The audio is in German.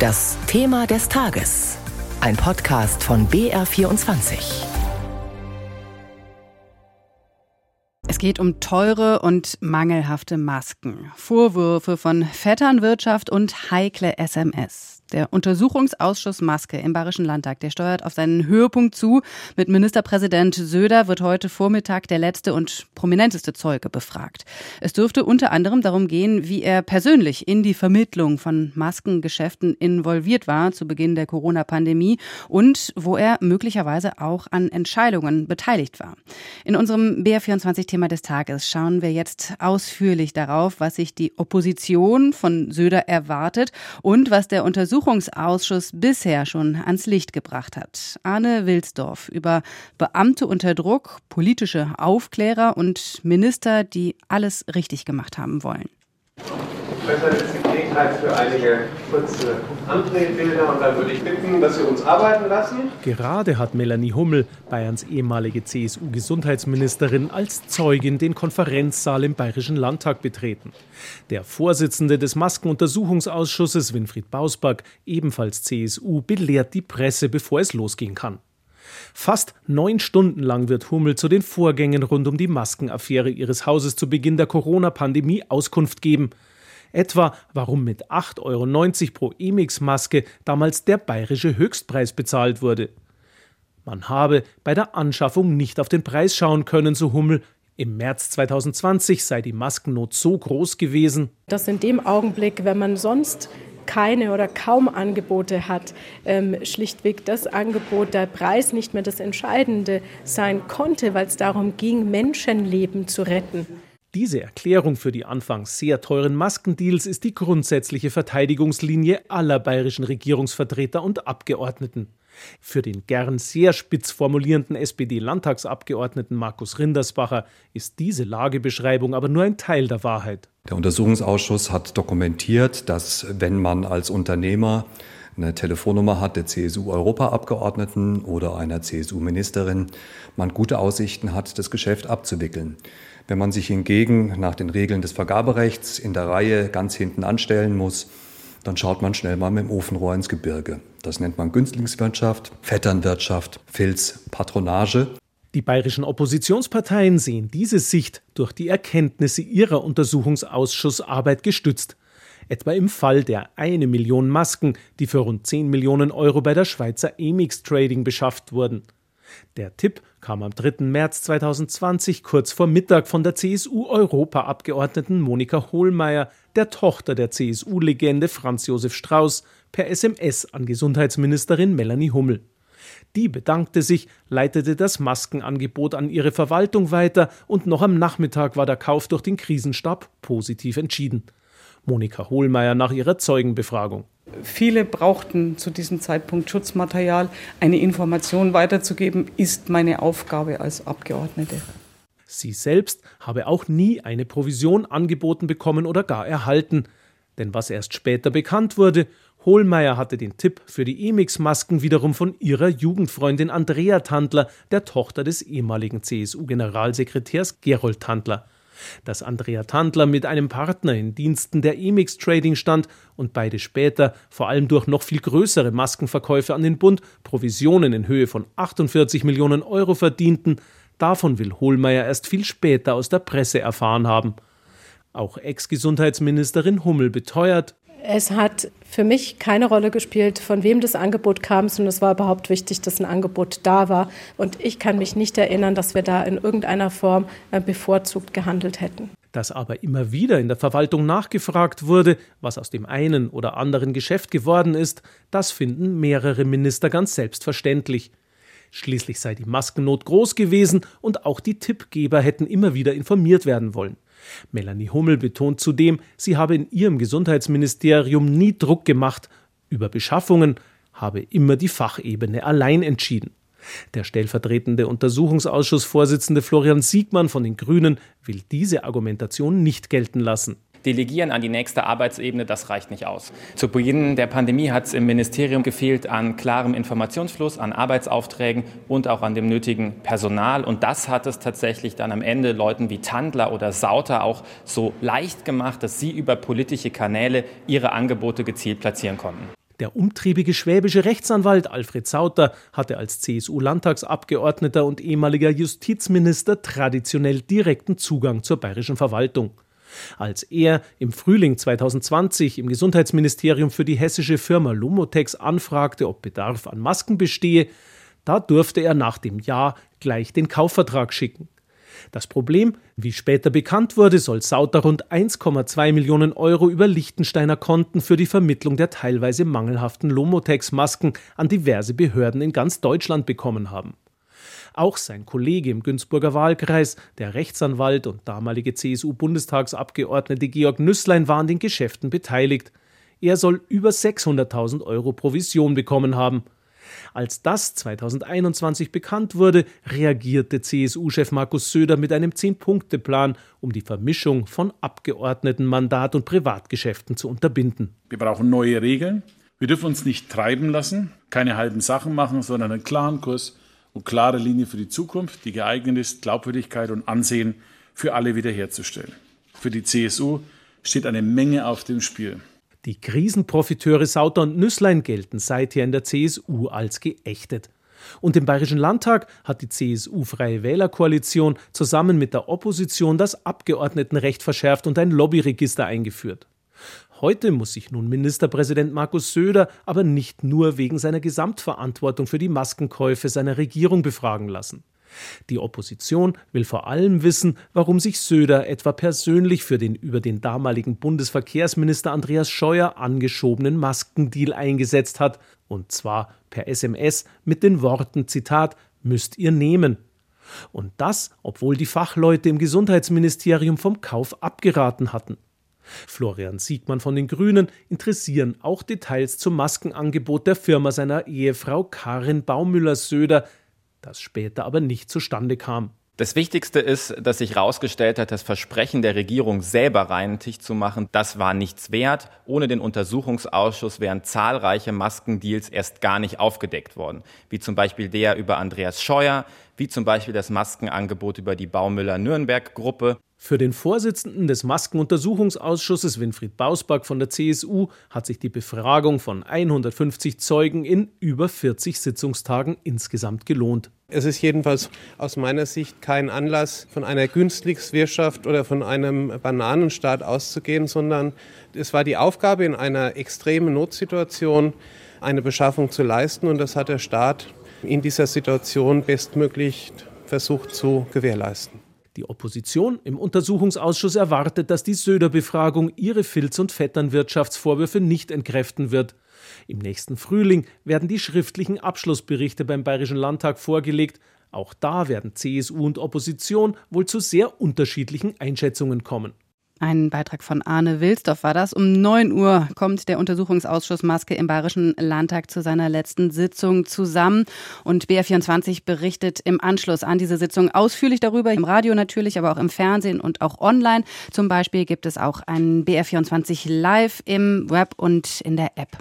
Das Thema des Tages. Ein Podcast von BR24. Es geht um teure und mangelhafte Masken, Vorwürfe von Vetternwirtschaft und heikle SMS. Der Untersuchungsausschuss Maske im Bayerischen Landtag, der steuert auf seinen Höhepunkt zu. Mit Ministerpräsident Söder wird heute Vormittag der letzte und prominenteste Zeuge befragt. Es dürfte unter anderem darum gehen, wie er persönlich in die Vermittlung von Maskengeschäften involviert war zu Beginn der Corona-Pandemie und wo er möglicherweise auch an Entscheidungen beteiligt war. In unserem BR24-Thema des Tages schauen wir jetzt ausführlich darauf, was sich die Opposition von Söder erwartet und was der Untersuchungsausschuss Untersuchungsausschuss bisher schon ans Licht gebracht hat. Arne Wilsdorf über Beamte unter Druck, politische Aufklärer und Minister, die alles richtig gemacht haben wollen. Besser jetzt die Gelegenheit für einige kurze Andrehbilder und dann würde ich bitten, dass Sie uns arbeiten lassen. Gerade hat Melanie Hummel, Bayerns ehemalige CSU-Gesundheitsministerin, als Zeugin den Konferenzsaal im Bayerischen Landtag betreten. Der Vorsitzende des Maskenuntersuchungsausschusses, Winfried Bausback, ebenfalls CSU, belehrt die Presse, bevor es losgehen kann. Fast neun Stunden lang wird Hummel zu den Vorgängen rund um die Maskenaffäre ihres Hauses zu Beginn der Corona-Pandemie Auskunft geben. Etwa, warum mit 8,90 Euro pro Emix-Maske damals der bayerische Höchstpreis bezahlt wurde. Man habe bei der Anschaffung nicht auf den Preis schauen können, so Hummel. Im März 2020 sei die Maskennot so groß gewesen. Dass in dem Augenblick, wenn man sonst keine oder kaum Angebote hat, ähm, schlichtweg das Angebot, der Preis nicht mehr das Entscheidende sein konnte, weil es darum ging, Menschenleben zu retten. Diese Erklärung für die anfangs sehr teuren Maskendeals ist die grundsätzliche Verteidigungslinie aller bayerischen Regierungsvertreter und Abgeordneten. Für den gern sehr spitz formulierenden SPD-Landtagsabgeordneten Markus Rindersbacher ist diese Lagebeschreibung aber nur ein Teil der Wahrheit. Der Untersuchungsausschuss hat dokumentiert, dass wenn man als Unternehmer eine Telefonnummer hat der CSU-Europaabgeordneten oder einer CSU-Ministerin, man gute Aussichten hat, das Geschäft abzuwickeln. Wenn man sich hingegen nach den Regeln des Vergaberechts in der Reihe ganz hinten anstellen muss, dann schaut man schnell mal mit dem Ofenrohr ins Gebirge. Das nennt man Günstlingswirtschaft, Vetternwirtschaft, Filz, Patronage. Die bayerischen Oppositionsparteien sehen diese Sicht durch die Erkenntnisse ihrer Untersuchungsausschussarbeit gestützt. Etwa im Fall der eine Million Masken, die für rund 10 Millionen Euro bei der Schweizer Emix Trading beschafft wurden. Der Tipp kam am 3. März 2020 kurz vor Mittag von der CSU-Europaabgeordneten Monika Hohlmeier, der Tochter der CSU-Legende Franz Josef Strauß, per SMS an Gesundheitsministerin Melanie Hummel. Die bedankte sich, leitete das Maskenangebot an ihre Verwaltung weiter und noch am Nachmittag war der Kauf durch den Krisenstab positiv entschieden. Monika Hohlmeier nach ihrer Zeugenbefragung. Viele brauchten zu diesem Zeitpunkt Schutzmaterial. Eine Information weiterzugeben, ist meine Aufgabe als Abgeordnete. Sie selbst habe auch nie eine Provision angeboten bekommen oder gar erhalten. Denn was erst später bekannt wurde, Hohlmeier hatte den Tipp für die Emix-Masken wiederum von ihrer Jugendfreundin Andrea Tandler, der Tochter des ehemaligen CSU-Generalsekretärs Gerold Tandler dass Andrea Tandler mit einem Partner in Diensten der Emix Trading stand und beide später, vor allem durch noch viel größere Maskenverkäufe an den Bund, Provisionen in Höhe von 48 Millionen Euro verdienten, davon will Hohlmeier erst viel später aus der Presse erfahren haben. Auch Ex-Gesundheitsministerin Hummel beteuert, es hat für mich keine Rolle gespielt, von wem das Angebot kam, sondern es war überhaupt wichtig, dass ein Angebot da war. Und ich kann mich nicht erinnern, dass wir da in irgendeiner Form äh, bevorzugt gehandelt hätten. Dass aber immer wieder in der Verwaltung nachgefragt wurde, was aus dem einen oder anderen Geschäft geworden ist, das finden mehrere Minister ganz selbstverständlich. Schließlich sei die Maskennot groß gewesen und auch die Tippgeber hätten immer wieder informiert werden wollen. Melanie Hummel betont zudem, sie habe in ihrem Gesundheitsministerium nie Druck gemacht. Über Beschaffungen habe immer die Fachebene allein entschieden. Der stellvertretende Untersuchungsausschussvorsitzende Florian Siegmann von den Grünen will diese Argumentation nicht gelten lassen. Delegieren an die nächste Arbeitsebene, das reicht nicht aus. Zu Beginn der Pandemie hat es im Ministerium gefehlt an klarem Informationsfluss, an Arbeitsaufträgen und auch an dem nötigen Personal. Und das hat es tatsächlich dann am Ende Leuten wie Tandler oder Sauter auch so leicht gemacht, dass sie über politische Kanäle ihre Angebote gezielt platzieren konnten. Der umtriebige schwäbische Rechtsanwalt Alfred Sauter hatte als CSU-Landtagsabgeordneter und ehemaliger Justizminister traditionell direkten Zugang zur bayerischen Verwaltung. Als er im Frühling 2020 im Gesundheitsministerium für die hessische Firma Lumotex anfragte, ob Bedarf an Masken bestehe, da durfte er nach dem Ja gleich den Kaufvertrag schicken. Das Problem, wie später bekannt wurde, soll Sauter rund 1,2 Millionen Euro über Liechtensteiner Konten für die Vermittlung der teilweise mangelhaften Lomotex-Masken an diverse Behörden in ganz Deutschland bekommen haben. Auch sein Kollege im Günzburger Wahlkreis, der Rechtsanwalt und damalige CSU-Bundestagsabgeordnete Georg Nüsslein, war an den Geschäften beteiligt. Er soll über 600.000 Euro Provision bekommen haben. Als das 2021 bekannt wurde, reagierte CSU-Chef Markus Söder mit einem Zehn-Punkte-Plan, um die Vermischung von Abgeordnetenmandat und Privatgeschäften zu unterbinden. Wir brauchen neue Regeln. Wir dürfen uns nicht treiben lassen, keine halben Sachen machen, sondern einen klaren Kurs und klare Linie für die Zukunft, die geeignet ist, Glaubwürdigkeit und Ansehen für alle wiederherzustellen. Für die CSU steht eine Menge auf dem Spiel. Die Krisenprofiteure Sauter und Nüsslein gelten seither in der CSU als geächtet. Und im Bayerischen Landtag hat die CSU-Freie Wählerkoalition zusammen mit der Opposition das Abgeordnetenrecht verschärft und ein Lobbyregister eingeführt. Heute muss sich nun Ministerpräsident Markus Söder aber nicht nur wegen seiner Gesamtverantwortung für die Maskenkäufe seiner Regierung befragen lassen. Die Opposition will vor allem wissen, warum sich Söder etwa persönlich für den über den damaligen Bundesverkehrsminister Andreas Scheuer angeschobenen Maskendeal eingesetzt hat, und zwar per SMS mit den Worten Zitat müsst ihr nehmen. Und das, obwohl die Fachleute im Gesundheitsministerium vom Kauf abgeraten hatten. Florian Siegmann von den Grünen interessieren auch Details zum Maskenangebot der Firma seiner Ehefrau Karin Baumüller-Söder, das später aber nicht zustande kam. Das Wichtigste ist, dass sich herausgestellt hat, das Versprechen der Regierung selber reinen Tisch zu machen, das war nichts wert. Ohne den Untersuchungsausschuss wären zahlreiche Maskendeals erst gar nicht aufgedeckt worden. Wie zum Beispiel der über Andreas Scheuer, wie zum Beispiel das Maskenangebot über die Baumüller-Nürnberg-Gruppe. Für den Vorsitzenden des Maskenuntersuchungsausschusses Winfried Bausback von der CSU hat sich die Befragung von 150 Zeugen in über 40 Sitzungstagen insgesamt gelohnt. Es ist jedenfalls aus meiner Sicht kein Anlass, von einer Günstlingswirtschaft oder von einem Bananenstaat auszugehen, sondern es war die Aufgabe, in einer extremen Notsituation eine Beschaffung zu leisten und das hat der Staat in dieser Situation bestmöglich versucht zu gewährleisten. Die Opposition im Untersuchungsausschuss erwartet, dass die Söder-Befragung ihre Filz- und Vetternwirtschaftsvorwürfe nicht entkräften wird. Im nächsten Frühling werden die schriftlichen Abschlussberichte beim Bayerischen Landtag vorgelegt. Auch da werden CSU und Opposition wohl zu sehr unterschiedlichen Einschätzungen kommen. Ein Beitrag von Arne Wilsdorf war das. Um 9 Uhr kommt der Untersuchungsausschuss Maske im Bayerischen Landtag zu seiner letzten Sitzung zusammen. Und BR24 berichtet im Anschluss an diese Sitzung ausführlich darüber, im Radio natürlich, aber auch im Fernsehen und auch online. Zum Beispiel gibt es auch ein BR24 Live im Web und in der App.